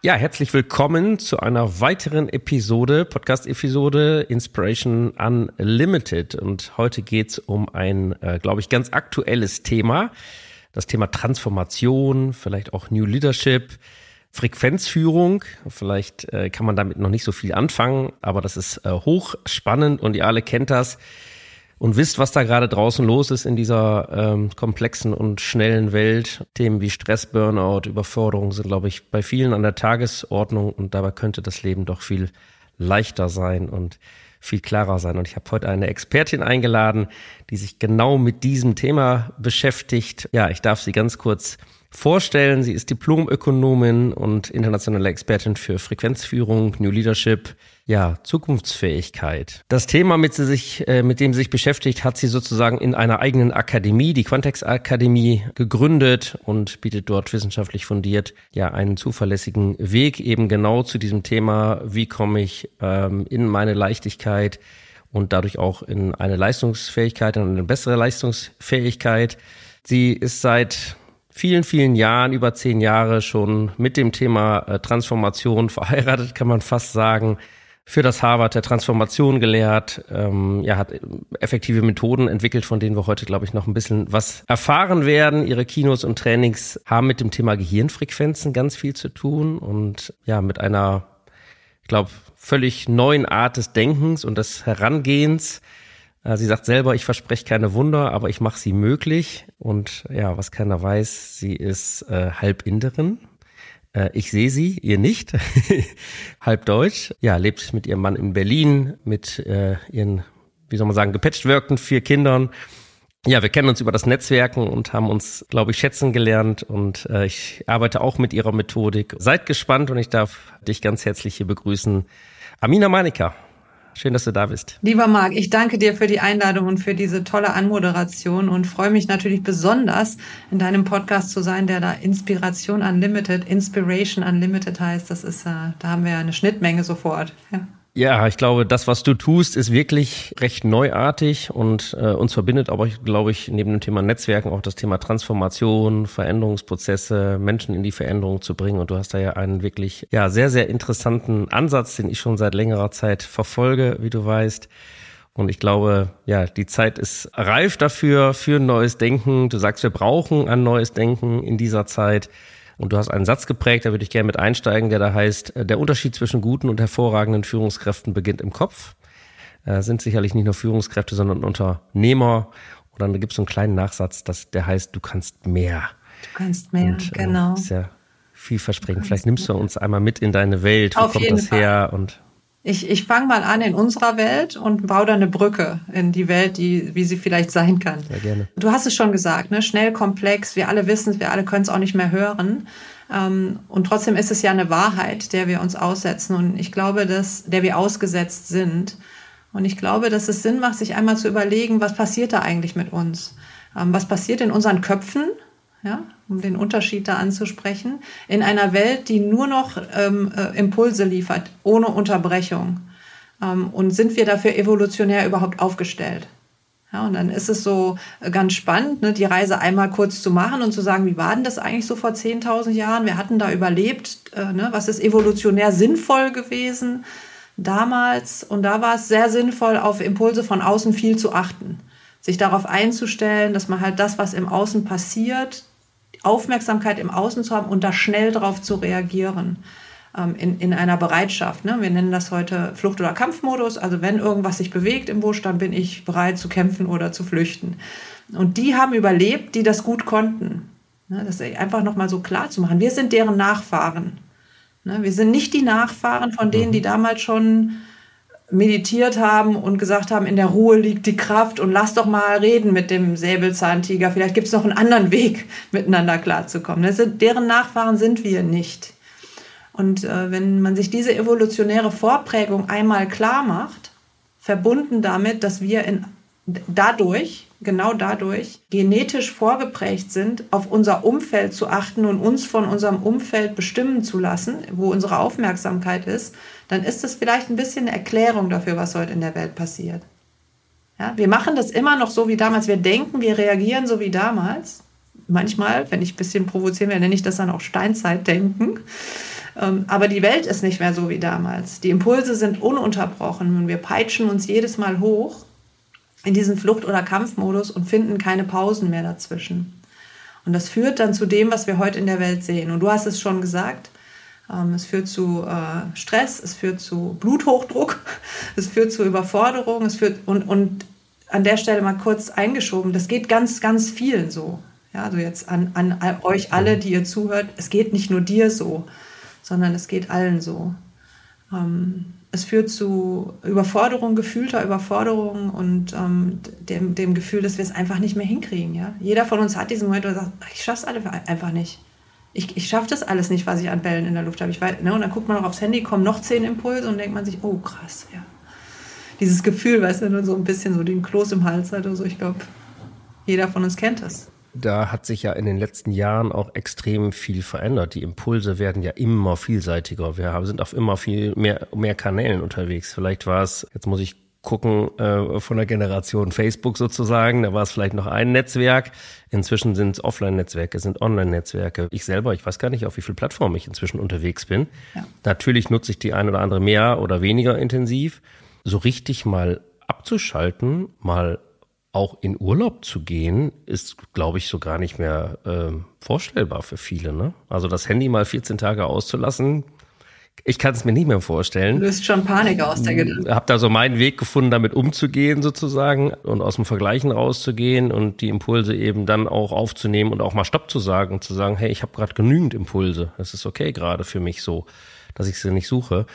Ja, herzlich willkommen zu einer weiteren Episode, Podcast-Episode Inspiration Unlimited. Und heute geht's um ein, äh, glaube ich, ganz aktuelles Thema. Das Thema Transformation, vielleicht auch New Leadership, Frequenzführung. Vielleicht äh, kann man damit noch nicht so viel anfangen, aber das ist äh, hochspannend und ihr alle kennt das und wisst, was da gerade draußen los ist in dieser ähm, komplexen und schnellen Welt. Themen wie Stress, Burnout, Überforderung sind, glaube ich, bei vielen an der Tagesordnung und dabei könnte das Leben doch viel leichter sein und viel klarer sein. Und ich habe heute eine Expertin eingeladen, die sich genau mit diesem Thema beschäftigt. Ja, ich darf sie ganz kurz vorstellen. Sie ist Diplomökonomin und internationale Expertin für Frequenzführung, New Leadership, ja, Zukunftsfähigkeit. Das Thema, mit, sie sich, äh, mit dem sie sich beschäftigt, hat sie sozusagen in einer eigenen Akademie, die Quantex Akademie, gegründet und bietet dort wissenschaftlich fundiert ja einen zuverlässigen Weg eben genau zu diesem Thema, wie komme ich ähm, in meine Leichtigkeit und dadurch auch in eine Leistungsfähigkeit, in eine bessere Leistungsfähigkeit. Sie ist seit vielen, vielen Jahren, über zehn Jahre schon mit dem Thema äh, Transformation verheiratet, kann man fast sagen. Für das Harvard der Transformation gelehrt, ähm, ja, hat effektive Methoden entwickelt, von denen wir heute, glaube ich, noch ein bisschen was erfahren werden. Ihre Kinos und Trainings haben mit dem Thema Gehirnfrequenzen ganz viel zu tun und ja, mit einer, ich glaube, völlig neuen Art des Denkens und des Herangehens äh, sie sagt selber, ich verspreche keine Wunder, aber ich mache sie möglich. Und ja, was keiner weiß, sie ist äh, halb Inderin. Äh, ich sehe sie, ihr nicht. halb Deutsch. Ja, lebt mit ihrem Mann in Berlin, mit äh, ihren, wie soll man sagen, gepatcht wirkten vier Kindern. Ja, wir kennen uns über das Netzwerken und haben uns, glaube ich, schätzen gelernt und äh, ich arbeite auch mit ihrer Methodik. Seid gespannt und ich darf dich ganz herzlich hier begrüßen. Amina Manika. Schön, dass du da bist. Lieber Marc, ich danke dir für die Einladung und für diese tolle Anmoderation und freue mich natürlich besonders, in deinem Podcast zu sein, der da Inspiration Unlimited, Inspiration Unlimited heißt. Das ist, äh, da haben wir ja eine Schnittmenge sofort. Ja. Ja, ich glaube, das, was du tust, ist wirklich recht neuartig und äh, uns verbindet aber, glaube ich, neben dem Thema Netzwerken auch das Thema Transformation, Veränderungsprozesse, Menschen in die Veränderung zu bringen. Und du hast da ja einen wirklich, ja, sehr, sehr interessanten Ansatz, den ich schon seit längerer Zeit verfolge, wie du weißt. Und ich glaube, ja, die Zeit ist reif dafür, für ein neues Denken. Du sagst, wir brauchen ein neues Denken in dieser Zeit. Und du hast einen Satz geprägt, da würde ich gerne mit einsteigen, der da heißt, äh, der Unterschied zwischen guten und hervorragenden Führungskräften beginnt im Kopf. Äh, sind sicherlich nicht nur Führungskräfte, sondern Unternehmer. Und dann gibt es so einen kleinen Nachsatz, dass, der heißt, du kannst mehr. Du kannst mehr, und, äh, genau. Ist ja vielversprechend. Vielleicht nimmst du uns einmal mit in deine Welt. Wo Auf kommt das Fall. her? Und ich, ich fange mal an in unserer Welt und baue da eine Brücke in die Welt, die, wie sie vielleicht sein kann. Ja, gerne. Du hast es schon gesagt, ne? schnell, komplex, wir alle wissen es, wir alle können es auch nicht mehr hören. Ähm, und trotzdem ist es ja eine Wahrheit, der wir uns aussetzen und ich glaube, dass, der wir ausgesetzt sind. Und ich glaube, dass es Sinn macht, sich einmal zu überlegen, was passiert da eigentlich mit uns? Ähm, was passiert in unseren Köpfen? Ja, um den Unterschied da anzusprechen, in einer Welt, die nur noch ähm, äh, Impulse liefert, ohne Unterbrechung. Ähm, und sind wir dafür evolutionär überhaupt aufgestellt? Ja, und dann ist es so äh, ganz spannend, ne, die Reise einmal kurz zu machen und zu sagen, wie war denn das eigentlich so vor 10.000 Jahren? Wir hatten da überlebt, äh, ne, was ist evolutionär sinnvoll gewesen damals? Und da war es sehr sinnvoll, auf Impulse von außen viel zu achten sich darauf einzustellen, dass man halt das, was im Außen passiert, Aufmerksamkeit im Außen zu haben und da schnell darauf zu reagieren ähm, in, in einer Bereitschaft. Ne? Wir nennen das heute Flucht- oder Kampfmodus. Also wenn irgendwas sich bewegt im Busch, dann bin ich bereit zu kämpfen oder zu flüchten. Und die haben überlebt, die das gut konnten. Ne? Das ist einfach nochmal so klar zu machen. Wir sind deren Nachfahren. Ne? Wir sind nicht die Nachfahren von denen, die damals schon meditiert haben und gesagt haben, in der Ruhe liegt die Kraft und lass doch mal reden mit dem Säbelzahntiger. Vielleicht gibt es noch einen anderen Weg, miteinander klarzukommen. Das sind, deren Nachfahren sind wir nicht. Und äh, wenn man sich diese evolutionäre Vorprägung einmal klar macht, verbunden damit, dass wir in, dadurch, genau dadurch, genetisch vorgeprägt sind, auf unser Umfeld zu achten und uns von unserem Umfeld bestimmen zu lassen, wo unsere Aufmerksamkeit ist, dann ist das vielleicht ein bisschen eine Erklärung dafür, was heute in der Welt passiert. Ja, wir machen das immer noch so wie damals. Wir denken, wir reagieren so wie damals. Manchmal, wenn ich ein bisschen provozieren werde, nenne ich das dann auch Steinzeitdenken. Ähm, aber die Welt ist nicht mehr so wie damals. Die Impulse sind ununterbrochen und wir peitschen uns jedes Mal hoch in diesen Flucht- oder Kampfmodus und finden keine Pausen mehr dazwischen. Und das führt dann zu dem, was wir heute in der Welt sehen. Und du hast es schon gesagt, es führt zu äh, Stress, es führt zu Bluthochdruck, es führt zu Überforderung, es führt und, und an der Stelle mal kurz eingeschoben, das geht ganz, ganz vielen so. Ja, also jetzt an, an euch alle, die ihr zuhört, es geht nicht nur dir so, sondern es geht allen so. Ähm, es führt zu Überforderung, gefühlter Überforderung und ähm, dem, dem Gefühl, dass wir es einfach nicht mehr hinkriegen. Ja? Jeder von uns hat diesen Moment, wo er sagt, ich schaffe es einfach nicht. Ich, ich schaffe das alles nicht, was ich an Bällen in der Luft habe. Ne? Und dann guckt man noch aufs Handy, kommen noch zehn Impulse und denkt man sich, oh krass, ja. Dieses Gefühl, weißt du, nur so ein bisschen so den Kloß im Hals hat oder so. Ich glaube, jeder von uns kennt das da hat sich ja in den letzten Jahren auch extrem viel verändert. Die Impulse werden ja immer vielseitiger. Wir sind auf immer viel mehr, mehr Kanälen unterwegs. Vielleicht war es, jetzt muss ich gucken, äh, von der Generation Facebook sozusagen, da war es vielleicht noch ein Netzwerk. Inzwischen sind es Offline-Netzwerke, sind Online-Netzwerke. Ich selber, ich weiß gar nicht, auf wie viel Plattformen ich inzwischen unterwegs bin. Ja. Natürlich nutze ich die ein oder andere mehr oder weniger intensiv. So richtig mal abzuschalten, mal auch in Urlaub zu gehen, ist, glaube ich, so gar nicht mehr äh, vorstellbar für viele. Ne? Also das Handy mal 14 Tage auszulassen, ich kann es mir nicht mehr vorstellen. Du löst schon Panik aus der Gedanke. Hab da so meinen Weg gefunden, damit umzugehen sozusagen und aus dem Vergleichen rauszugehen und die Impulse eben dann auch aufzunehmen und auch mal Stopp zu sagen und zu sagen, hey, ich habe gerade genügend Impulse. Das ist okay gerade für mich so, dass ich sie nicht suche.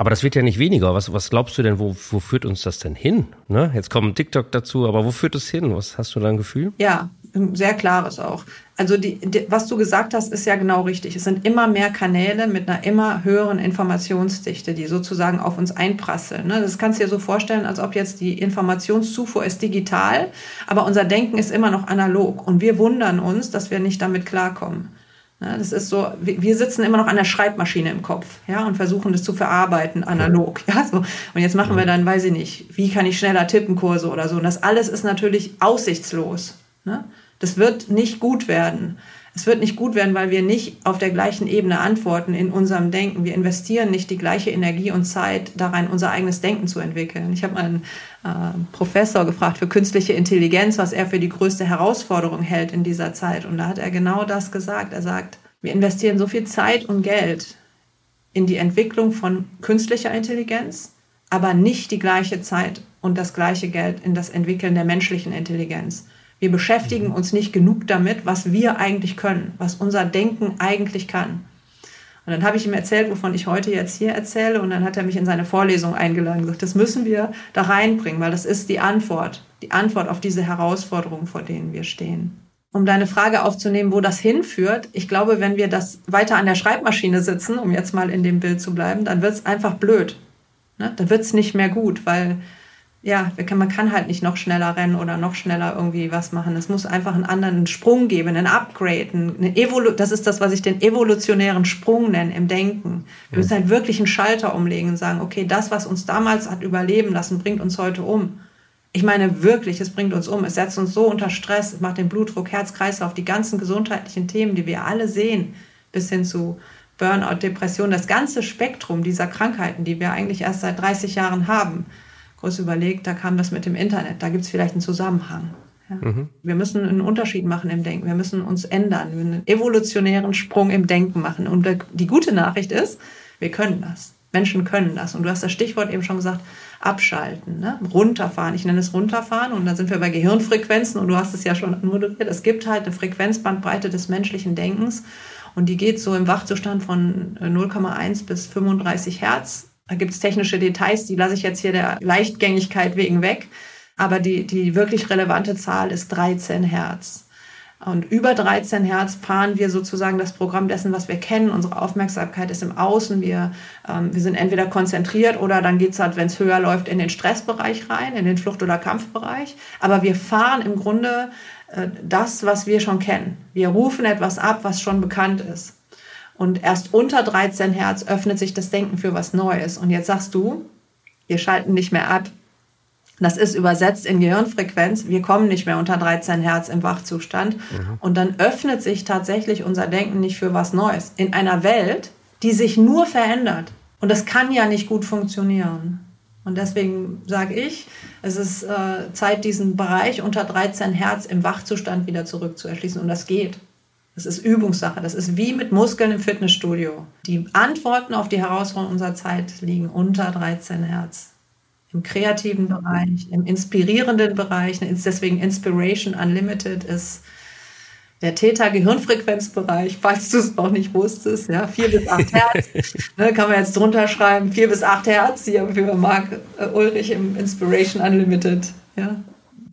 Aber das wird ja nicht weniger. Was, was glaubst du denn, wo, wo führt uns das denn hin? Ne? Jetzt kommt TikTok dazu, aber wo führt es hin? Was hast du da ein Gefühl? Ja, sehr klares auch. Also die, die, was du gesagt hast, ist ja genau richtig. Es sind immer mehr Kanäle mit einer immer höheren Informationsdichte, die sozusagen auf uns einprasseln. Ne? Das kannst du dir so vorstellen, als ob jetzt die Informationszufuhr ist digital, aber unser Denken ist immer noch analog. Und wir wundern uns, dass wir nicht damit klarkommen. Ja, das ist so, wir sitzen immer noch an der Schreibmaschine im Kopf, ja, und versuchen das zu verarbeiten, analog, ja, so. Und jetzt machen wir dann, weiß ich nicht, wie kann ich schneller tippen Kurse oder so. Und das alles ist natürlich aussichtslos. Ne? Das wird nicht gut werden. Es wird nicht gut werden, weil wir nicht auf der gleichen Ebene antworten in unserem Denken. Wir investieren nicht die gleiche Energie und Zeit da rein, unser eigenes Denken zu entwickeln. Ich habe einen äh, Professor gefragt für künstliche Intelligenz, was er für die größte Herausforderung hält in dieser Zeit. Und da hat er genau das gesagt. Er sagt, wir investieren so viel Zeit und Geld in die Entwicklung von künstlicher Intelligenz, aber nicht die gleiche Zeit und das gleiche Geld in das Entwickeln der menschlichen Intelligenz. Wir beschäftigen mhm. uns nicht genug damit, was wir eigentlich können, was unser Denken eigentlich kann. Und dann habe ich ihm erzählt, wovon ich heute jetzt hier erzähle. Und dann hat er mich in seine Vorlesung eingeladen und gesagt, das müssen wir da reinbringen, weil das ist die Antwort, die Antwort auf diese Herausforderungen, vor denen wir stehen. Um deine Frage aufzunehmen, wo das hinführt, ich glaube, wenn wir das weiter an der Schreibmaschine sitzen, um jetzt mal in dem Bild zu bleiben, dann wird es einfach blöd. Ne? Dann wird es nicht mehr gut, weil ja, man kann halt nicht noch schneller rennen oder noch schneller irgendwie was machen. Es muss einfach einen anderen Sprung geben, einen Upgrade, eine Evolu das ist das, was ich den evolutionären Sprung nenne im Denken. Wir müssen halt wirklich einen Schalter umlegen und sagen, okay, das, was uns damals hat überleben lassen, bringt uns heute um. Ich meine wirklich, es bringt uns um. Es setzt uns so unter Stress, es macht den Blutdruck, Herz-Kreislauf, die ganzen gesundheitlichen Themen, die wir alle sehen, bis hin zu Burnout, Depression, das ganze Spektrum dieser Krankheiten, die wir eigentlich erst seit 30 Jahren haben groß überlegt, da kam das mit dem Internet, da gibt es vielleicht einen Zusammenhang. Ja. Mhm. Wir müssen einen Unterschied machen im Denken, wir müssen uns ändern, wir einen evolutionären Sprung im Denken machen. Und die gute Nachricht ist, wir können das. Menschen können das. Und du hast das Stichwort eben schon gesagt, abschalten, ne? runterfahren. Ich nenne es runterfahren und dann sind wir bei Gehirnfrequenzen und du hast es ja schon moderiert. Es gibt halt eine Frequenzbandbreite des menschlichen Denkens und die geht so im Wachzustand von 0,1 bis 35 Hertz da gibt es technische Details, die lasse ich jetzt hier der Leichtgängigkeit wegen weg. Aber die, die wirklich relevante Zahl ist 13 Hertz. Und über 13 Hertz fahren wir sozusagen das Programm dessen, was wir kennen. Unsere Aufmerksamkeit ist im Außen. Wir, ähm, wir sind entweder konzentriert oder dann geht es halt, wenn es höher läuft, in den Stressbereich rein, in den Flucht- oder Kampfbereich. Aber wir fahren im Grunde äh, das, was wir schon kennen. Wir rufen etwas ab, was schon bekannt ist. Und erst unter 13 Hertz öffnet sich das Denken für was Neues. Und jetzt sagst du, wir schalten nicht mehr ab, das ist übersetzt in Gehirnfrequenz. Wir kommen nicht mehr unter 13 Hertz im Wachzustand. Mhm. Und dann öffnet sich tatsächlich unser Denken nicht für was Neues. In einer Welt, die sich nur verändert. Und das kann ja nicht gut funktionieren. Und deswegen sage ich, es ist äh, Zeit, diesen Bereich unter 13 Hertz im Wachzustand wieder zurückzuerschließen. Und das geht. Das ist Übungssache. Das ist wie mit Muskeln im Fitnessstudio. Die Antworten auf die Herausforderungen unserer Zeit liegen unter 13 Hertz im kreativen Bereich, im inspirierenden Bereich. Deswegen Inspiration Unlimited ist der Theta-Gehirnfrequenzbereich, falls du es noch nicht wusstest, ja, 4 bis 8 Hertz, ne, kann man jetzt drunter schreiben, 4 bis 8 Hertz hier für Marc äh, Ulrich im Inspiration Unlimited, ja.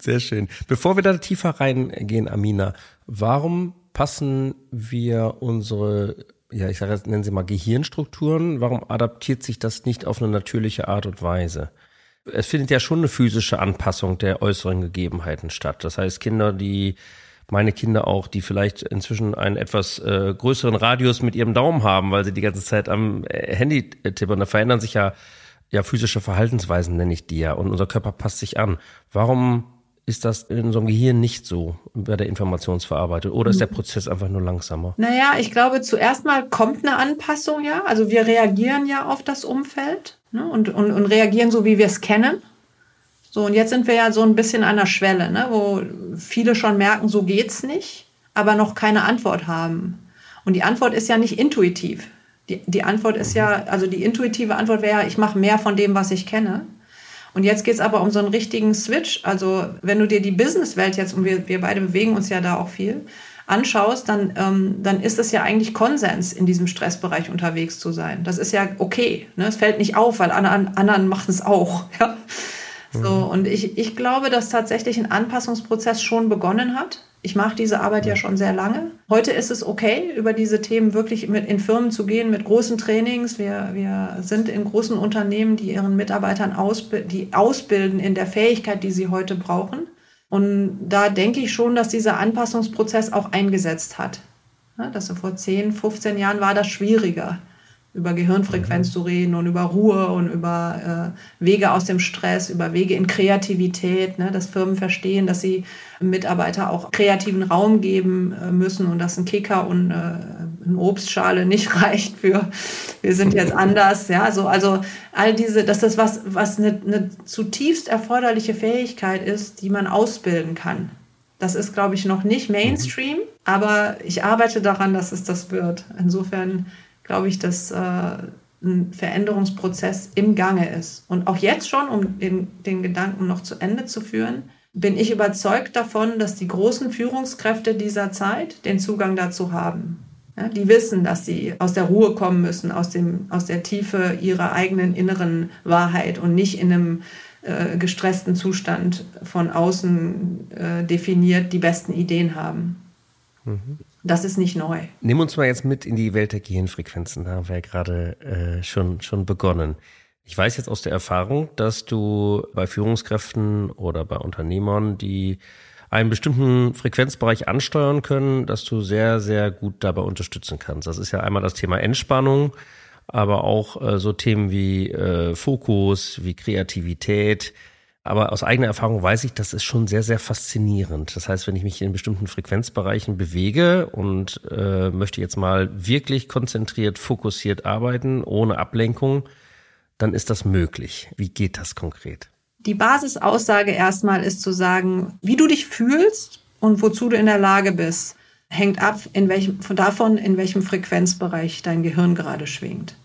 Sehr schön. Bevor wir da tiefer reingehen, Amina, warum passen wir unsere, ja, ich sage jetzt, nennen Sie mal Gehirnstrukturen, warum adaptiert sich das nicht auf eine natürliche Art und Weise? es findet ja schon eine physische Anpassung der äußeren Gegebenheiten statt. Das heißt, Kinder, die meine Kinder auch, die vielleicht inzwischen einen etwas äh, größeren Radius mit ihrem Daumen haben, weil sie die ganze Zeit am äh, Handy tippern, da verändern sich ja ja physische Verhaltensweisen nenne ich die ja und unser Körper passt sich an. Warum ist das in unserem Gehirn nicht so bei der Informationsverarbeitung oder ist der Prozess einfach nur langsamer? Naja, ich glaube, zuerst mal kommt eine Anpassung ja. Also wir reagieren ja auf das Umfeld ne? und, und, und reagieren so, wie wir es kennen. So, und jetzt sind wir ja so ein bisschen an der Schwelle, ne? wo viele schon merken, so geht's nicht, aber noch keine Antwort haben. Und die Antwort ist ja nicht intuitiv. Die, die Antwort ist ja, also die intuitive Antwort wäre, ich mache mehr von dem, was ich kenne. Und jetzt geht es aber um so einen richtigen Switch. Also wenn du dir die Businesswelt jetzt, und wir, wir beide bewegen uns ja da auch viel, anschaust, dann, ähm, dann ist es ja eigentlich Konsens, in diesem Stressbereich unterwegs zu sein. Das ist ja okay. Ne? Es fällt nicht auf, weil anderen, anderen machen es auch. Ja? So, mhm. und ich, ich glaube, dass tatsächlich ein Anpassungsprozess schon begonnen hat. Ich mache diese Arbeit ja schon sehr lange. Heute ist es okay, über diese Themen wirklich mit in Firmen zu gehen, mit großen Trainings. Wir, wir sind in großen Unternehmen, die ihren Mitarbeitern ausbi die ausbilden in der Fähigkeit, die sie heute brauchen. Und da denke ich schon, dass dieser Anpassungsprozess auch eingesetzt hat. Ja, dass vor 10, 15 Jahren war das schwieriger über Gehirnfrequenz mhm. zu reden und über Ruhe und über äh, Wege aus dem Stress, über Wege in Kreativität, ne, dass Firmen verstehen, dass sie Mitarbeiter auch kreativen Raum geben äh, müssen und dass ein Kicker und äh, eine Obstschale nicht reicht für wir sind jetzt anders, ja, so also all diese, dass das was was eine, eine zutiefst erforderliche Fähigkeit ist, die man ausbilden kann. Das ist, glaube ich, noch nicht Mainstream, mhm. aber ich arbeite daran, dass es das wird. Insofern glaube ich, dass äh, ein Veränderungsprozess im Gange ist. Und auch jetzt schon, um den, den Gedanken noch zu Ende zu führen, bin ich überzeugt davon, dass die großen Führungskräfte dieser Zeit den Zugang dazu haben. Ja, die wissen, dass sie aus der Ruhe kommen müssen, aus, dem, aus der Tiefe ihrer eigenen inneren Wahrheit und nicht in einem äh, gestressten Zustand von außen äh, definiert die besten Ideen haben. Mhm. Das ist nicht neu. Nimm uns mal jetzt mit in die Welt der Gehirnfrequenzen. Da haben wir ja gerade äh, schon, schon begonnen. Ich weiß jetzt aus der Erfahrung, dass du bei Führungskräften oder bei Unternehmern, die einen bestimmten Frequenzbereich ansteuern können, dass du sehr, sehr gut dabei unterstützen kannst. Das ist ja einmal das Thema Entspannung, aber auch äh, so Themen wie äh, Fokus, wie Kreativität, aber aus eigener Erfahrung weiß ich, das ist schon sehr, sehr faszinierend. Das heißt, wenn ich mich in bestimmten Frequenzbereichen bewege und äh, möchte jetzt mal wirklich konzentriert, fokussiert arbeiten, ohne Ablenkung, dann ist das möglich. Wie geht das konkret? Die Basisaussage erstmal ist zu sagen, wie du dich fühlst und wozu du in der Lage bist, hängt ab in welchem, davon, in welchem Frequenzbereich dein Gehirn gerade schwingt.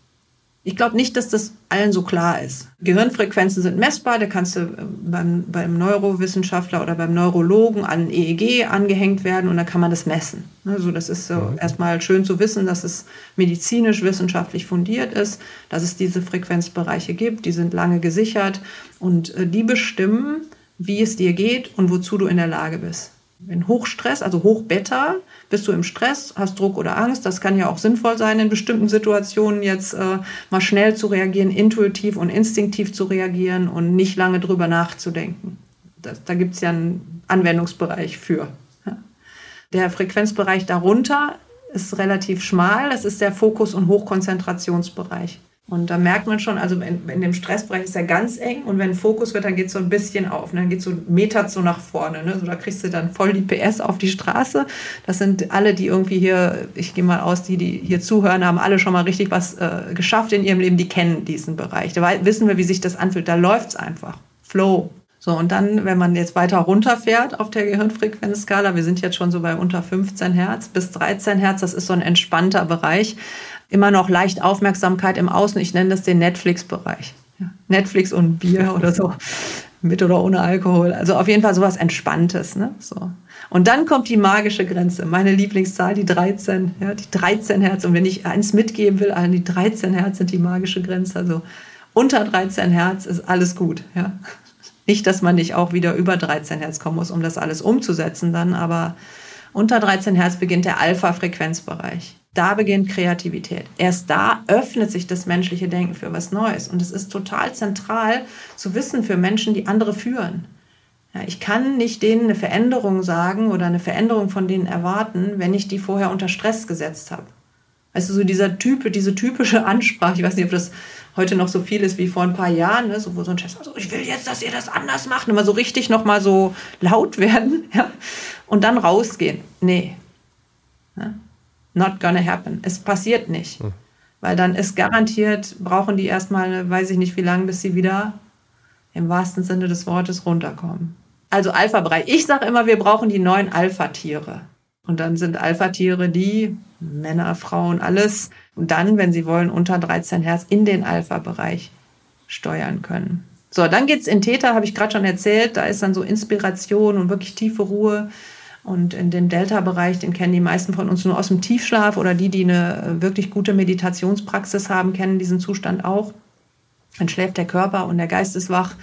Ich glaube nicht, dass das allen so klar ist. Gehirnfrequenzen sind messbar, da kannst du äh, beim, beim Neurowissenschaftler oder beim Neurologen an EEG angehängt werden und dann kann man das messen. Also das ist so mhm. erstmal schön zu wissen, dass es medizinisch wissenschaftlich fundiert ist, dass es diese Frequenzbereiche gibt, die sind lange gesichert und äh, die bestimmen, wie es dir geht und wozu du in der Lage bist. In Hochstress, also Hochbeta, bist du im Stress, hast Druck oder Angst. Das kann ja auch sinnvoll sein, in bestimmten Situationen jetzt äh, mal schnell zu reagieren, intuitiv und instinktiv zu reagieren und nicht lange drüber nachzudenken. Das, da gibt es ja einen Anwendungsbereich für. Der Frequenzbereich darunter ist relativ schmal. Das ist der Fokus- und Hochkonzentrationsbereich. Und da merkt man schon, also in, in dem Stressbereich ist er ganz eng und wenn Fokus wird, dann geht es so ein bisschen auf. Ne? Dann geht so ein Meter so nach vorne. Ne? So, da kriegst du dann voll die PS auf die Straße. Das sind alle, die irgendwie hier, ich gehe mal aus, die, die hier zuhören, haben alle schon mal richtig was äh, geschafft in ihrem Leben, die kennen diesen Bereich. Da wissen wir, wie sich das anfühlt. Da läuft es einfach. Flow. So, und dann, wenn man jetzt weiter runterfährt auf der Gehirnfrequenzskala, wir sind jetzt schon so bei unter 15 Hertz bis 13 Hertz, das ist so ein entspannter Bereich immer noch leicht Aufmerksamkeit im Außen. Ich nenne das den Netflix-Bereich. Netflix und Bier oder so. Mit oder ohne Alkohol. Also auf jeden Fall sowas Entspanntes. Ne? So. Und dann kommt die magische Grenze. Meine Lieblingszahl, die 13. Ja, die 13 Hertz. Und wenn ich eins mitgeben will, die 13 Hertz sind die magische Grenze. Also unter 13 Hertz ist alles gut. Ja. Nicht, dass man nicht auch wieder über 13 Hertz kommen muss, um das alles umzusetzen dann, aber unter 13 Hertz beginnt der Alpha-Frequenzbereich. Da beginnt Kreativität. Erst da öffnet sich das menschliche Denken für was Neues. Und es ist total zentral zu wissen für Menschen, die andere führen. Ja, ich kann nicht denen eine Veränderung sagen oder eine Veränderung von denen erwarten, wenn ich die vorher unter Stress gesetzt habe. Also so dieser Typ, diese typische Ansprache, ich weiß nicht, ob das heute noch so viel ist wie vor ein paar Jahren, ne, so, wo so ein Chef sagt, so, ich will jetzt, dass ihr das anders macht, immer so richtig nochmal so laut werden, ja, und dann rausgehen. Nee. Ja not gonna happen. Es passiert nicht. Hm. Weil dann ist garantiert, brauchen die erstmal, weiß ich nicht wie lange, bis sie wieder im wahrsten Sinne des Wortes runterkommen. Also Alpha-Bereich. Ich sage immer, wir brauchen die neuen Alpha-Tiere. Und dann sind Alpha-Tiere die, Männer, Frauen, alles. Und dann, wenn sie wollen, unter 13 Hertz in den Alpha-Bereich steuern können. So, dann geht's in Theta, habe ich gerade schon erzählt. Da ist dann so Inspiration und wirklich tiefe Ruhe. Und in dem Delta-Bereich, den kennen die meisten von uns nur aus dem Tiefschlaf oder die, die eine äh, wirklich gute Meditationspraxis haben, kennen diesen Zustand auch. Dann schläft der Körper und der Geist ist wach.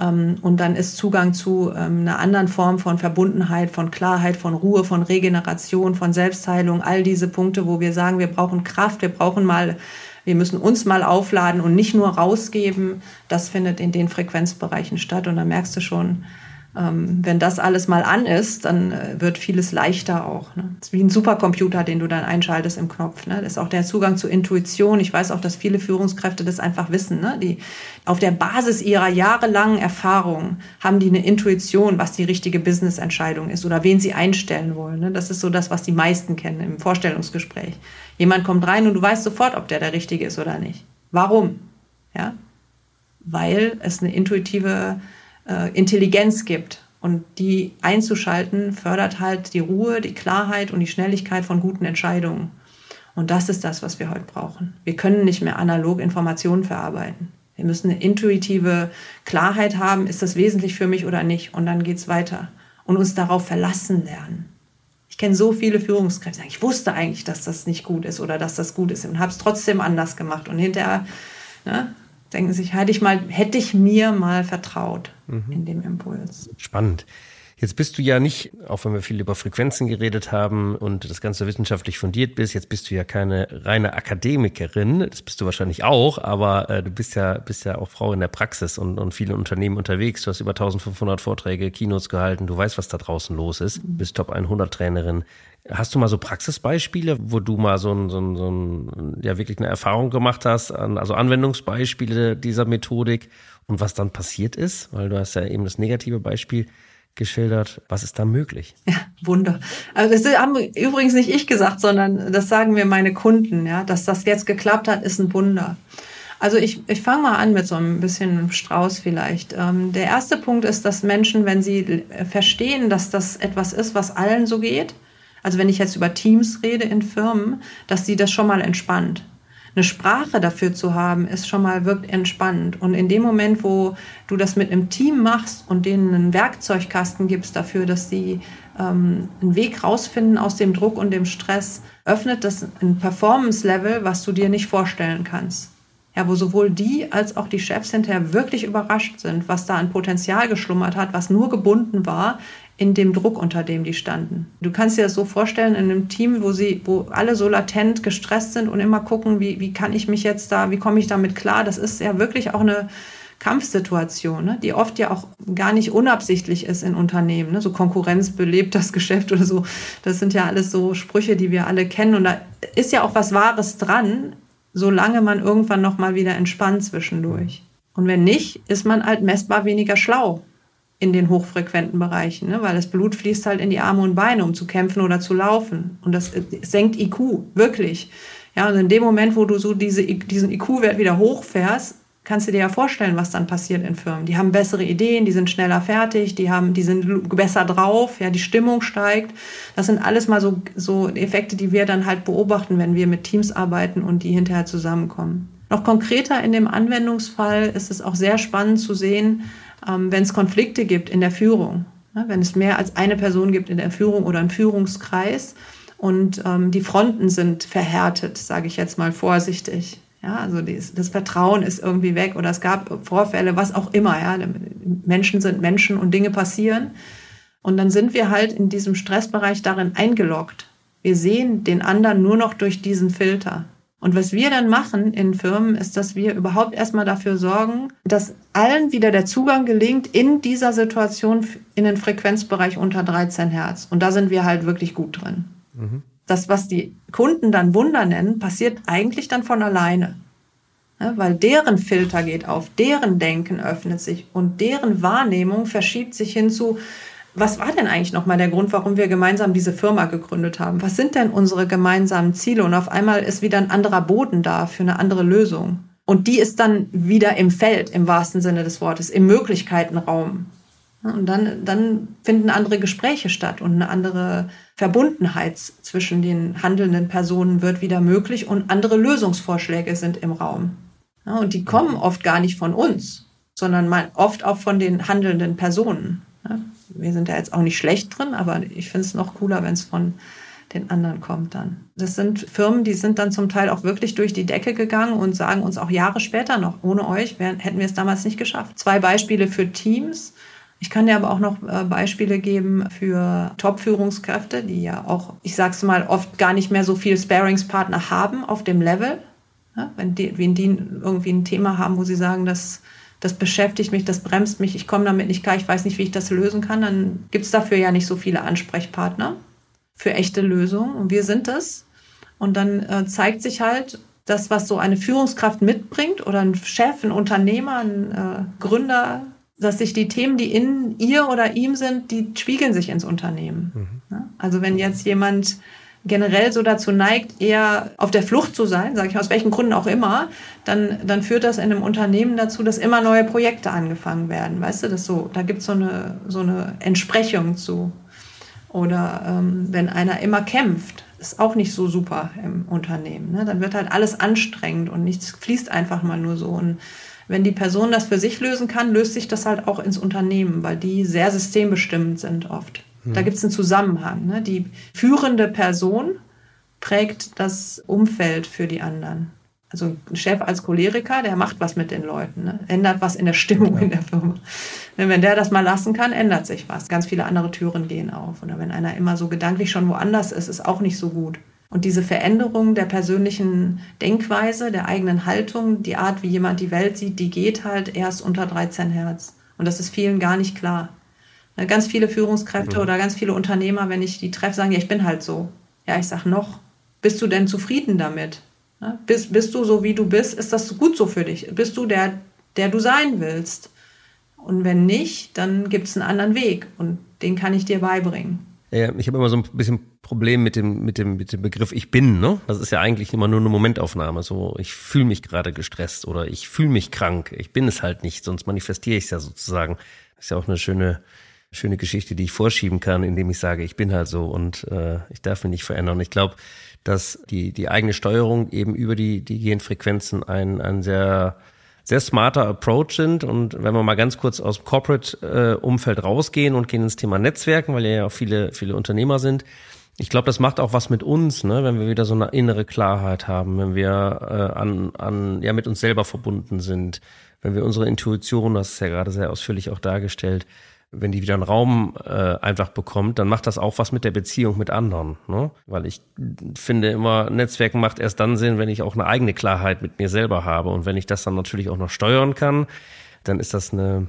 Ähm, und dann ist Zugang zu ähm, einer anderen Form von Verbundenheit, von Klarheit, von Ruhe, von Regeneration, von Selbstheilung. All diese Punkte, wo wir sagen, wir brauchen Kraft, wir brauchen mal wir müssen uns mal aufladen und nicht nur rausgeben. Das findet in den Frequenzbereichen statt. Und da merkst du schon, ähm, wenn das alles mal an ist, dann äh, wird vieles leichter auch. Ne? Das ist wie ein Supercomputer, den du dann einschaltest im Knopf. Ne? Das ist auch der Zugang zur Intuition. Ich weiß auch, dass viele Führungskräfte das einfach wissen. Ne? Die auf der Basis ihrer jahrelangen Erfahrung haben die eine Intuition, was die richtige Business-Entscheidung ist oder wen sie einstellen wollen. Ne? Das ist so das, was die meisten kennen im Vorstellungsgespräch. Jemand kommt rein und du weißt sofort, ob der der Richtige ist oder nicht. Warum? Ja? Weil es eine intuitive äh, Intelligenz gibt. Und die einzuschalten fördert halt die Ruhe, die Klarheit und die Schnelligkeit von guten Entscheidungen. Und das ist das, was wir heute brauchen. Wir können nicht mehr analog Informationen verarbeiten. Wir müssen eine intuitive Klarheit haben, ist das wesentlich für mich oder nicht? Und dann geht es weiter. Und uns darauf verlassen lernen. Ich kenne so viele Führungskräfte, ich wusste eigentlich, dass das nicht gut ist oder dass das gut ist und habe es trotzdem anders gemacht. Und hinterher ne, denken sich, hätte ich, mal, hätte ich mir mal vertraut mhm. in dem Impuls. Spannend. Jetzt bist du ja nicht, auch wenn wir viel über Frequenzen geredet haben und das Ganze wissenschaftlich fundiert bist, jetzt bist du ja keine reine Akademikerin, das bist du wahrscheinlich auch, aber äh, du bist ja, bist ja auch Frau in der Praxis und, und viele Unternehmen unterwegs. Du hast über 1500 Vorträge, Kinos gehalten, du weißt, was da draußen los ist, mhm. bist Top 100 Trainerin. Hast du mal so Praxisbeispiele, wo du mal so ein, so ein, so ein ja wirklich eine Erfahrung gemacht hast, also Anwendungsbeispiele dieser Methodik und was dann passiert ist? Weil du hast ja eben das negative Beispiel geschildert. Was ist da möglich? Ja, Wunder. Also das haben übrigens nicht ich gesagt, sondern das sagen mir meine Kunden, ja, dass das jetzt geklappt hat, ist ein Wunder. Also ich, ich fange mal an mit so ein bisschen Strauß vielleicht. Ähm, der erste Punkt ist, dass Menschen, wenn sie verstehen, dass das etwas ist, was allen so geht, also wenn ich jetzt über Teams rede in Firmen, dass sie das schon mal entspannt eine Sprache dafür zu haben, ist schon mal wirklich entspannend. Und in dem Moment, wo du das mit einem Team machst und denen einen Werkzeugkasten gibst dafür, dass sie ähm, einen Weg rausfinden aus dem Druck und dem Stress, öffnet das ein Performance-Level, was du dir nicht vorstellen kannst. Ja, wo sowohl die als auch die Chefs hinterher wirklich überrascht sind, was da an Potenzial geschlummert hat, was nur gebunden war in dem Druck, unter dem die standen. Du kannst dir das so vorstellen, in einem Team, wo sie, wo alle so latent gestresst sind und immer gucken, wie, wie kann ich mich jetzt da, wie komme ich damit klar? Das ist ja wirklich auch eine Kampfsituation, ne? die oft ja auch gar nicht unabsichtlich ist in Unternehmen. Ne? So Konkurrenz belebt das Geschäft oder so. Das sind ja alles so Sprüche, die wir alle kennen. Und da ist ja auch was Wahres dran, solange man irgendwann noch mal wieder entspannt zwischendurch. Und wenn nicht, ist man halt messbar weniger schlau in den hochfrequenten Bereichen, ne? weil das Blut fließt halt in die Arme und Beine, um zu kämpfen oder zu laufen. Und das senkt IQ, wirklich. Ja, und in dem Moment, wo du so diese, diesen IQ-Wert wieder hochfährst, kannst du dir ja vorstellen, was dann passiert in Firmen. Die haben bessere Ideen, die sind schneller fertig, die haben, die sind besser drauf, ja, die Stimmung steigt. Das sind alles mal so, so Effekte, die wir dann halt beobachten, wenn wir mit Teams arbeiten und die hinterher zusammenkommen. Noch konkreter in dem Anwendungsfall ist es auch sehr spannend zu sehen, ähm, wenn es Konflikte gibt in der Führung, ne, wenn es mehr als eine Person gibt in der Führung oder im Führungskreis und ähm, die Fronten sind verhärtet, sage ich jetzt mal vorsichtig. Ja, also dies, das Vertrauen ist irgendwie weg oder es gab Vorfälle, was auch immer. Ja, Menschen sind Menschen und Dinge passieren. Und dann sind wir halt in diesem Stressbereich darin eingeloggt. Wir sehen den anderen nur noch durch diesen Filter. Und was wir dann machen in Firmen, ist, dass wir überhaupt erstmal dafür sorgen, dass allen wieder der Zugang gelingt in dieser Situation in den Frequenzbereich unter 13 Hertz. Und da sind wir halt wirklich gut drin. Mhm. Das, was die Kunden dann Wunder nennen, passiert eigentlich dann von alleine. Ja, weil deren Filter geht auf, deren Denken öffnet sich und deren Wahrnehmung verschiebt sich hin zu, was war denn eigentlich nochmal der Grund, warum wir gemeinsam diese Firma gegründet haben? Was sind denn unsere gemeinsamen Ziele? Und auf einmal ist wieder ein anderer Boden da für eine andere Lösung. Und die ist dann wieder im Feld, im wahrsten Sinne des Wortes, im Möglichkeitenraum. Und dann, dann finden andere Gespräche statt und eine andere Verbundenheit zwischen den handelnden Personen wird wieder möglich und andere Lösungsvorschläge sind im Raum. Und die kommen oft gar nicht von uns, sondern oft auch von den handelnden Personen wir sind da jetzt auch nicht schlecht drin, aber ich finde es noch cooler, wenn es von den anderen kommt dann. Das sind Firmen, die sind dann zum Teil auch wirklich durch die Decke gegangen und sagen uns auch Jahre später noch, ohne euch hätten wir es damals nicht geschafft. Zwei Beispiele für Teams. Ich kann dir aber auch noch äh, Beispiele geben für Top-Führungskräfte, die ja auch, ich sag's mal, oft gar nicht mehr so viel Sparingspartner haben auf dem Level. wenn, die, wenn die irgendwie ein Thema haben, wo sie sagen, dass das beschäftigt mich, das bremst mich, ich komme damit nicht klar, ich weiß nicht, wie ich das lösen kann, dann gibt es dafür ja nicht so viele Ansprechpartner für echte Lösungen. Und wir sind es. Und dann äh, zeigt sich halt, das, was so eine Führungskraft mitbringt oder ein Chef, ein Unternehmer, ein äh, Gründer, dass sich die Themen, die in ihr oder ihm sind, die spiegeln sich ins Unternehmen. Mhm. Also wenn jetzt jemand generell so dazu neigt, eher auf der Flucht zu sein, sage ich aus welchen Gründen auch immer, dann, dann führt das in einem Unternehmen dazu, dass immer neue Projekte angefangen werden. Weißt du, das so, da gibt so es eine, so eine Entsprechung zu. Oder ähm, wenn einer immer kämpft, ist auch nicht so super im Unternehmen. Ne? Dann wird halt alles anstrengend und nichts fließt einfach mal nur so. Und wenn die Person das für sich lösen kann, löst sich das halt auch ins Unternehmen, weil die sehr systembestimmend sind oft. Da gibt es einen Zusammenhang. Ne? Die führende Person prägt das Umfeld für die anderen. Also ein Chef als Choleriker, der macht was mit den Leuten, ne? ändert was in der Stimmung ja. in der Firma. Wenn der das mal lassen kann, ändert sich was. Ganz viele andere Türen gehen auf. Oder wenn einer immer so gedanklich schon woanders ist, ist auch nicht so gut. Und diese Veränderung der persönlichen Denkweise, der eigenen Haltung, die Art, wie jemand die Welt sieht, die geht halt erst unter 13 Hertz. Und das ist vielen gar nicht klar. Äh, ganz viele Führungskräfte mhm. oder ganz viele Unternehmer, wenn ich die treffe, sagen, ja, ich bin halt so. Ja, ich sage noch, bist du denn zufrieden damit? Bist, bist du so, wie du bist? Ist das gut so für dich? Bist du der, der du sein willst? Und wenn nicht, dann gibt es einen anderen Weg und den kann ich dir beibringen. Ja, ich habe immer so ein bisschen Problem mit dem, mit dem, mit dem Begriff ich bin, ne? Das ist ja eigentlich immer nur eine Momentaufnahme. So, ich fühle mich gerade gestresst oder ich fühle mich krank. Ich bin es halt nicht, sonst manifestiere ich es ja sozusagen. Das ist ja auch eine schöne, schöne Geschichte, die ich vorschieben kann, indem ich sage, ich bin halt so und äh, ich darf mich nicht verändern. Ich glaube, dass die, die eigene Steuerung eben über die, die Genfrequenzen ein, ein sehr, sehr smarter Approach sind. Und wenn wir mal ganz kurz aus dem Corporate-Umfeld rausgehen und gehen ins Thema Netzwerken, weil ja auch viele, viele Unternehmer sind, ich glaube, das macht auch was mit uns, ne, wenn wir wieder so eine innere Klarheit haben, wenn wir äh, an, an, ja, mit uns selber verbunden sind, wenn wir unsere Intuition, das ist ja gerade sehr ausführlich auch dargestellt, wenn die wieder einen Raum äh, einfach bekommt, dann macht das auch was mit der Beziehung mit anderen. Ne? Weil ich finde immer, Netzwerken macht erst dann Sinn, wenn ich auch eine eigene Klarheit mit mir selber habe. Und wenn ich das dann natürlich auch noch steuern kann, dann ist das eine,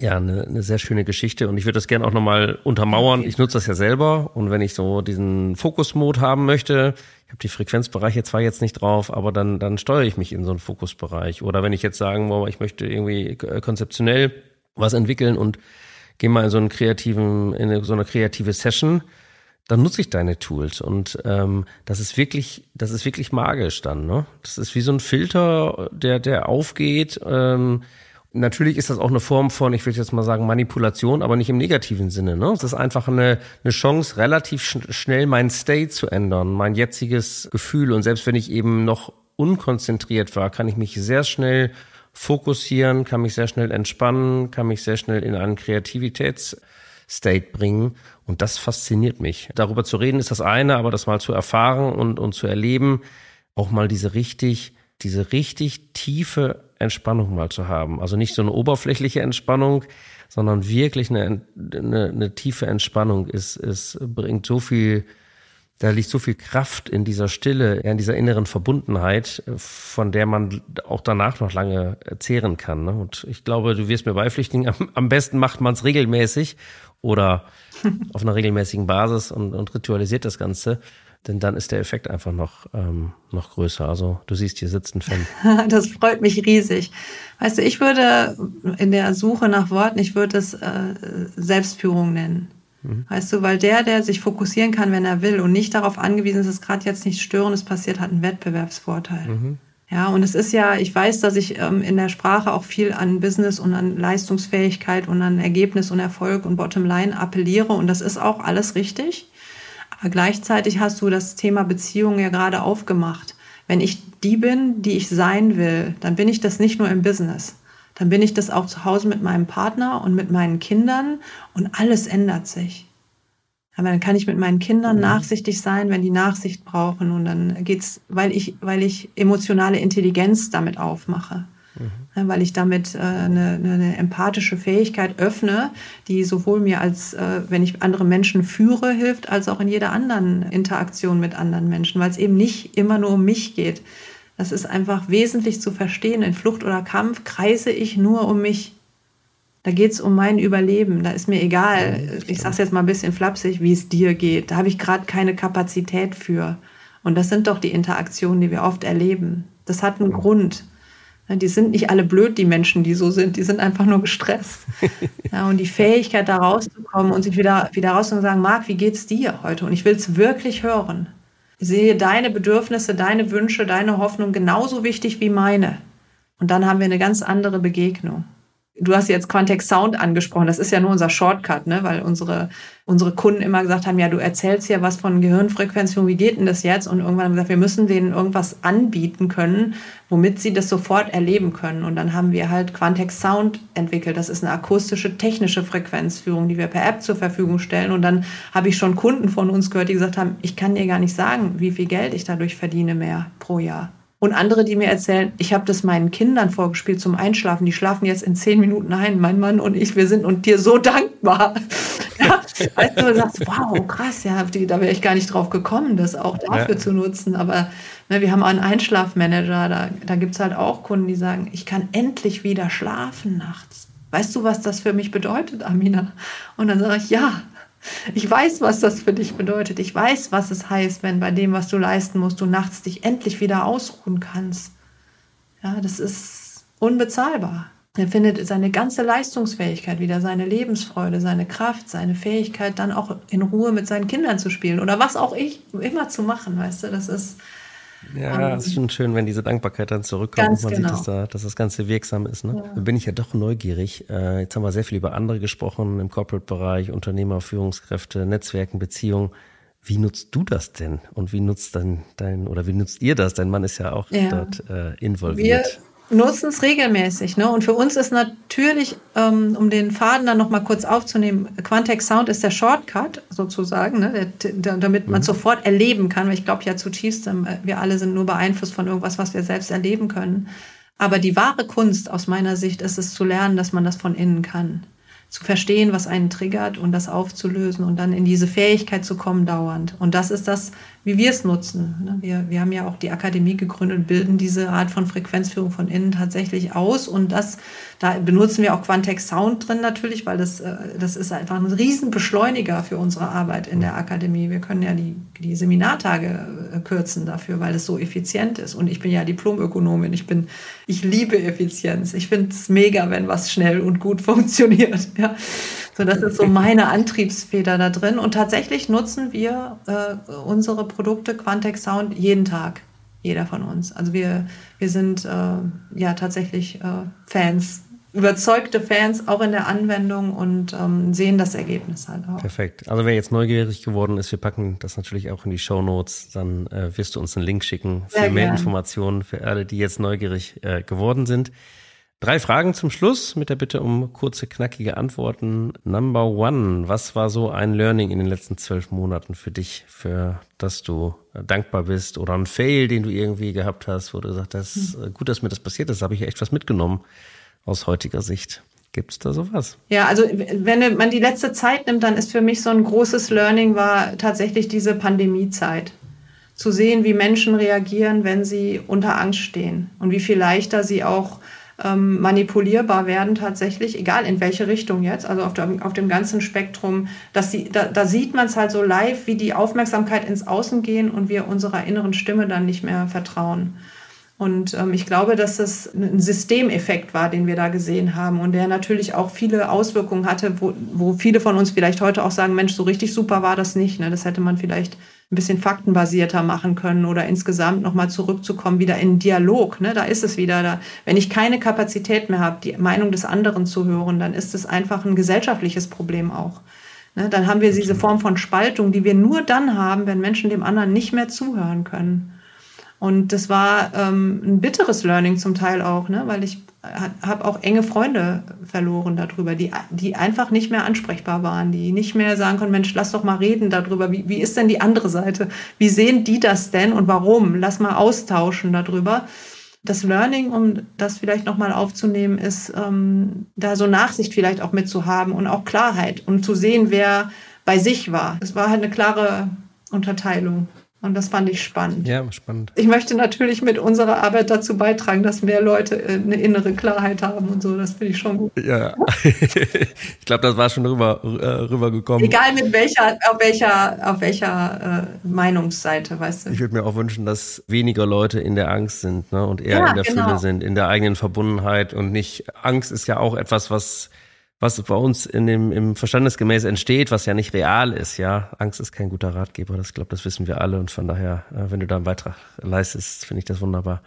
ja, eine, eine sehr schöne Geschichte. Und ich würde das gerne auch nochmal untermauern. Ich nutze das ja selber. Und wenn ich so diesen Fokusmod haben möchte, ich habe die Frequenzbereiche zwar jetzt nicht drauf, aber dann, dann steuere ich mich in so einen Fokusbereich. Oder wenn ich jetzt sagen, boah, ich möchte irgendwie konzeptionell was entwickeln und gehe mal in so einen kreativen, in so eine kreative Session, dann nutze ich deine Tools und ähm, das ist wirklich, das ist wirklich magisch dann. Ne? Das ist wie so ein Filter, der der aufgeht. Ähm, natürlich ist das auch eine Form von, ich würde jetzt mal sagen Manipulation, aber nicht im negativen Sinne. Ne? Es ist einfach eine eine Chance, relativ sch schnell mein State zu ändern, mein jetziges Gefühl und selbst wenn ich eben noch unkonzentriert war, kann ich mich sehr schnell fokussieren, kann mich sehr schnell entspannen, kann mich sehr schnell in einen Kreativitätsstate bringen. Und das fasziniert mich. Darüber zu reden ist das eine, aber das mal zu erfahren und, und zu erleben, auch mal diese richtig, diese richtig tiefe Entspannung mal zu haben. Also nicht so eine oberflächliche Entspannung, sondern wirklich eine, eine, eine tiefe Entspannung ist, ist, bringt so viel da liegt so viel Kraft in dieser Stille, in dieser inneren Verbundenheit, von der man auch danach noch lange zehren kann. Ne? Und ich glaube, du wirst mir beipflichtigen, am, besten macht man es regelmäßig oder auf einer regelmäßigen Basis und, und ritualisiert das Ganze. Denn dann ist der Effekt einfach noch, ähm, noch größer. Also du siehst, hier sitzt ein Fan. Das freut mich riesig. Weißt du, ich würde in der Suche nach Worten, ich würde es äh, Selbstführung nennen. Mhm. Weißt du, weil der, der sich fokussieren kann, wenn er will und nicht darauf angewiesen ist, dass gerade jetzt nichts Störendes passiert, hat einen Wettbewerbsvorteil. Mhm. Ja, und es ist ja, ich weiß, dass ich ähm, in der Sprache auch viel an Business und an Leistungsfähigkeit und an Ergebnis und Erfolg und Bottomline appelliere und das ist auch alles richtig. Aber gleichzeitig hast du das Thema Beziehung ja gerade aufgemacht. Wenn ich die bin, die ich sein will, dann bin ich das nicht nur im Business dann bin ich das auch zu Hause mit meinem Partner und mit meinen Kindern und alles ändert sich. Aber dann kann ich mit meinen Kindern mhm. nachsichtig sein, wenn die Nachsicht brauchen und dann geht's, weil ich, weil ich emotionale Intelligenz damit aufmache. Mhm. weil ich damit äh, eine, eine, empathische Fähigkeit öffne, die sowohl mir als, äh, wenn ich andere Menschen führe, hilft, als auch in jeder anderen Interaktion mit anderen Menschen, weil es eben nicht immer nur um mich geht. Das ist einfach wesentlich zu verstehen. In Flucht oder Kampf kreise ich nur um mich. Da geht es um mein Überleben. Da ist mir egal, ich sage es jetzt mal ein bisschen flapsig, wie es dir geht. Da habe ich gerade keine Kapazität für. Und das sind doch die Interaktionen, die wir oft erleben. Das hat einen Grund. Die sind nicht alle blöd, die Menschen, die so sind. Die sind einfach nur gestresst. Ja, und die Fähigkeit, da rauszukommen und sich wieder, wieder raus und sagen, Marc, wie geht's dir heute? Und ich will es wirklich hören sehe deine Bedürfnisse, deine Wünsche, deine Hoffnung genauso wichtig wie meine. Und dann haben wir eine ganz andere Begegnung. Du hast jetzt Quantex Sound angesprochen. Das ist ja nur unser Shortcut, ne? weil unsere, unsere Kunden immer gesagt haben, ja, du erzählst ja was von Gehirnfrequenzierung, wie geht denn das jetzt? Und irgendwann haben wir gesagt, wir müssen denen irgendwas anbieten können, womit sie das sofort erleben können. Und dann haben wir halt Quantex Sound entwickelt. Das ist eine akustische, technische Frequenzführung, die wir per App zur Verfügung stellen. Und dann habe ich schon Kunden von uns gehört, die gesagt haben, ich kann dir gar nicht sagen, wie viel Geld ich dadurch verdiene mehr pro Jahr. Und andere, die mir erzählen, ich habe das meinen Kindern vorgespielt zum Einschlafen. Die schlafen jetzt in zehn Minuten ein, mein Mann und ich, wir sind und dir so dankbar. ja, als du sagst, wow, krass, ja, da wäre ich gar nicht drauf gekommen, das auch dafür ja. zu nutzen. Aber ne, wir haben auch einen Einschlafmanager, da, da gibt es halt auch Kunden, die sagen, ich kann endlich wieder schlafen nachts. Weißt du, was das für mich bedeutet, Amina? Und dann sage ich, ja, ich weiß, was das für dich bedeutet. Ich weiß, was es heißt, wenn bei dem, was du leisten musst, du nachts dich endlich wieder ausruhen kannst. Ja, das ist unbezahlbar. Er findet seine ganze Leistungsfähigkeit wieder, seine Lebensfreude, seine Kraft, seine Fähigkeit, dann auch in Ruhe mit seinen Kindern zu spielen oder was auch ich immer zu machen, weißt du, das ist ja, es ist schon schön, wenn diese Dankbarkeit dann zurückkommt und man genau. sieht, dass, da, dass das Ganze wirksam ist. Ne? Ja. Da bin ich ja doch neugierig. Äh, jetzt haben wir sehr viel über andere gesprochen, im Corporate-Bereich, Unternehmer, Führungskräfte, Netzwerken, Beziehungen. Wie nutzt du das denn? Und wie nutzt dein, dein oder wie nutzt ihr das? Dein Mann ist ja auch ja. dort äh, involviert. Wir nutzen es regelmäßig. Ne? Und für uns ist natürlich, ähm, um den Faden dann nochmal kurz aufzunehmen, Quantex Sound ist der Shortcut sozusagen, ne? der, der, damit man mhm. sofort erleben kann, weil ich glaube ja zutiefst, ähm, wir alle sind nur beeinflusst von irgendwas, was wir selbst erleben können. Aber die wahre Kunst aus meiner Sicht ist es zu lernen, dass man das von innen kann. zu verstehen, was einen triggert und das aufzulösen und dann in diese Fähigkeit zu kommen dauernd. Und das ist das, wie wir es nutzen. Ne? Wir, wir haben ja auch die Akademie gegründet und bilden diese Art von Frequenzführung von innen tatsächlich aus. Und das, da benutzen wir auch Quantex Sound drin natürlich, weil das, äh, das ist einfach ein Riesenbeschleuniger für unsere Arbeit in der Akademie. Wir können ja die, die Seminartage äh, kürzen dafür, weil es so effizient ist. Und ich bin ja Diplomökonomin. Ich bin, ich liebe Effizienz. Ich finde es mega, wenn was schnell und gut funktioniert. Ja. So, das ist so meine Antriebsfeder da drin. Und tatsächlich nutzen wir äh, unsere Produkte Quantex Sound jeden Tag. Jeder von uns. Also wir, wir sind äh, ja tatsächlich äh, Fans überzeugte Fans auch in der Anwendung und ähm, sehen das Ergebnis halt auch. Perfekt. Also wer jetzt neugierig geworden ist, wir packen das natürlich auch in die Show Notes. Dann äh, wirst du uns einen Link schicken für Sehr mehr gern. Informationen für alle, die jetzt neugierig äh, geworden sind. Drei Fragen zum Schluss mit der Bitte um kurze, knackige Antworten. Number one, was war so ein Learning in den letzten zwölf Monaten für dich, für das du dankbar bist oder ein Fail, den du irgendwie gehabt hast, wo du gesagt hast, hm. gut, dass mir das passiert ist, habe ich echt was mitgenommen aus heutiger Sicht. Gibt es da sowas? Ja, also wenn man die letzte Zeit nimmt, dann ist für mich so ein großes Learning war tatsächlich diese Pandemiezeit. Zu sehen, wie Menschen reagieren, wenn sie unter Angst stehen und wie viel leichter sie auch ähm, manipulierbar werden tatsächlich, egal in welche Richtung jetzt, also auf dem, auf dem ganzen Spektrum. Dass sie, da, da sieht man es halt so live, wie die Aufmerksamkeit ins Außen gehen und wir unserer inneren Stimme dann nicht mehr vertrauen. Und ähm, ich glaube, dass das ein Systemeffekt war, den wir da gesehen haben und der natürlich auch viele Auswirkungen hatte, wo, wo viele von uns vielleicht heute auch sagen, Mensch, so richtig super war das nicht. Ne? Das hätte man vielleicht ein bisschen faktenbasierter machen können oder insgesamt nochmal zurückzukommen, wieder in Dialog. Ne? Da ist es wieder. Da. Wenn ich keine Kapazität mehr habe, die Meinung des anderen zu hören, dann ist es einfach ein gesellschaftliches Problem auch. Ne? Dann haben wir diese Form von Spaltung, die wir nur dann haben, wenn Menschen dem anderen nicht mehr zuhören können. Und das war ähm, ein bitteres Learning zum Teil auch, ne? weil ich habe auch enge Freunde verloren darüber, die, die einfach nicht mehr ansprechbar waren, die nicht mehr sagen konnten, Mensch, lass doch mal reden darüber, wie, wie ist denn die andere Seite? Wie sehen die das denn und warum? Lass mal austauschen darüber. Das Learning, um das vielleicht nochmal aufzunehmen, ist, ähm, da so Nachsicht vielleicht auch mitzuhaben und auch Klarheit und zu sehen, wer bei sich war. Es war halt eine klare Unterteilung. Und das fand ich spannend. Ja, spannend. Ich möchte natürlich mit unserer Arbeit dazu beitragen, dass mehr Leute äh, eine innere Klarheit haben und so. Das finde ich schon gut. Ja, ich glaube, das war schon rüber, äh, rübergekommen. Egal mit welcher, auf welcher, auf welcher äh, Meinungsseite, weißt du. Ich würde mir auch wünschen, dass weniger Leute in der Angst sind ne, und eher ja, in der genau. Fülle sind, in der eigenen Verbundenheit und nicht. Angst ist ja auch etwas, was was bei uns in dem, im Verstandesgemäß entsteht, was ja nicht real ist, ja. Angst ist kein guter Ratgeber, das glaube, das wissen wir alle und von daher, äh, wenn du da einen Beitrag leistest, finde ich das wunderbar.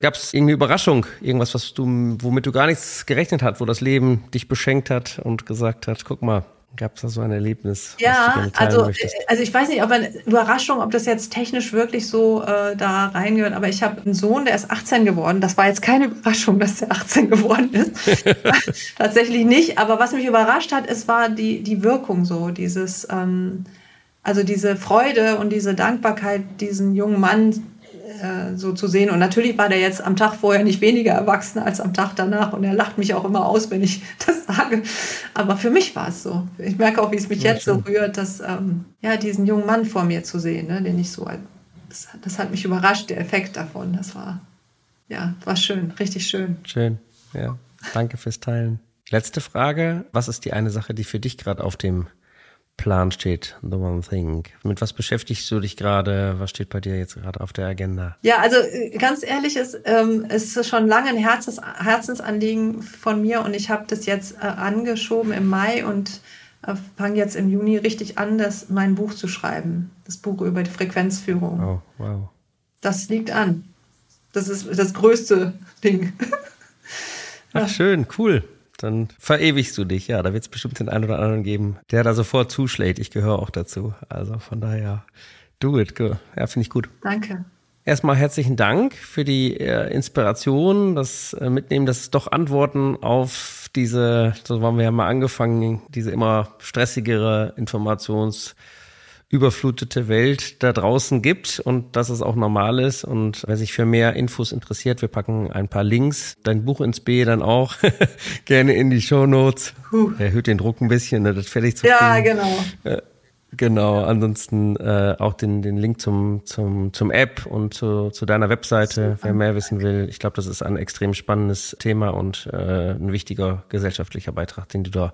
Gab es irgendeine Überraschung, irgendwas, was du, womit du gar nichts gerechnet hast, wo das Leben dich beschenkt hat und gesagt hat, guck mal, Gab es da so ein Erlebnis? Ja, also, also ich weiß nicht, ob eine Überraschung, ob das jetzt technisch wirklich so äh, da reingehört, aber ich habe einen Sohn, der ist 18 geworden. Das war jetzt keine Überraschung, dass der 18 geworden ist. Tatsächlich nicht. Aber was mich überrascht hat, es war die, die Wirkung so, dieses, ähm, also diese Freude und diese Dankbarkeit, diesen jungen Mann äh, so zu sehen. Und natürlich war der jetzt am Tag vorher nicht weniger erwachsen als am Tag danach. Und er lacht mich auch immer aus, wenn ich das sage. Aber für mich war es so. Ich merke auch, wie es mich ja, jetzt schön. so rührt, dass ähm, ja diesen jungen Mann vor mir zu sehen, ne, den ich so das, das hat mich überrascht, der Effekt davon. Das war ja war schön, richtig schön. Schön, ja. Danke fürs Teilen. Letzte Frage: Was ist die eine Sache, die für dich gerade auf dem Plan steht, The One Thing. Mit was beschäftigst du dich gerade? Was steht bei dir jetzt gerade auf der Agenda? Ja, also äh, ganz ehrlich, es, ähm, es ist schon lange ein Herzens, Herzensanliegen von mir und ich habe das jetzt äh, angeschoben im Mai und äh, fange jetzt im Juni richtig an, das, mein Buch zu schreiben. Das Buch über die Frequenzführung. Oh, wow. Das liegt an. Das ist das größte Ding. Ach, schön, cool dann verewigst du dich. Ja, da wird es bestimmt den einen oder anderen geben, der da sofort zuschlägt. Ich gehöre auch dazu. Also von daher, do it. Ja, finde ich gut. Danke. Erstmal herzlichen Dank für die äh, Inspiration, das äh, Mitnehmen, das doch Antworten auf diese, so waren wir ja mal angefangen, diese immer stressigere Informations- überflutete Welt da draußen gibt und dass es auch normal ist. Und wer sich für mehr Infos interessiert, wir packen ein paar Links, dein Buch ins B dann auch gerne in die Show Notes. Erhöht den Druck ein bisschen, ne, das fertig zu Ja, genau. Äh, Genau, ansonsten äh, auch den, den Link zum, zum, zum App und zu, zu deiner Webseite, wer mehr wissen will. Ich glaube, das ist ein extrem spannendes Thema und äh, ein wichtiger gesellschaftlicher Beitrag, den du da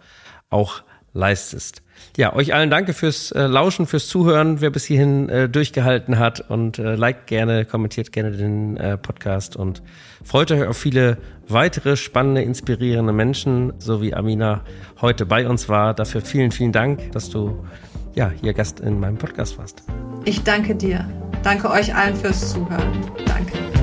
auch leistest. Ja, euch allen danke fürs äh, Lauschen, fürs Zuhören, wer bis hierhin äh, durchgehalten hat und äh, liked gerne, kommentiert gerne den äh, Podcast und freut euch auf viele weitere spannende, inspirierende Menschen, so wie Amina heute bei uns war. Dafür vielen, vielen Dank, dass du ja, hier Gast in meinem Podcast warst. Ich danke dir. Danke euch allen fürs Zuhören. Danke.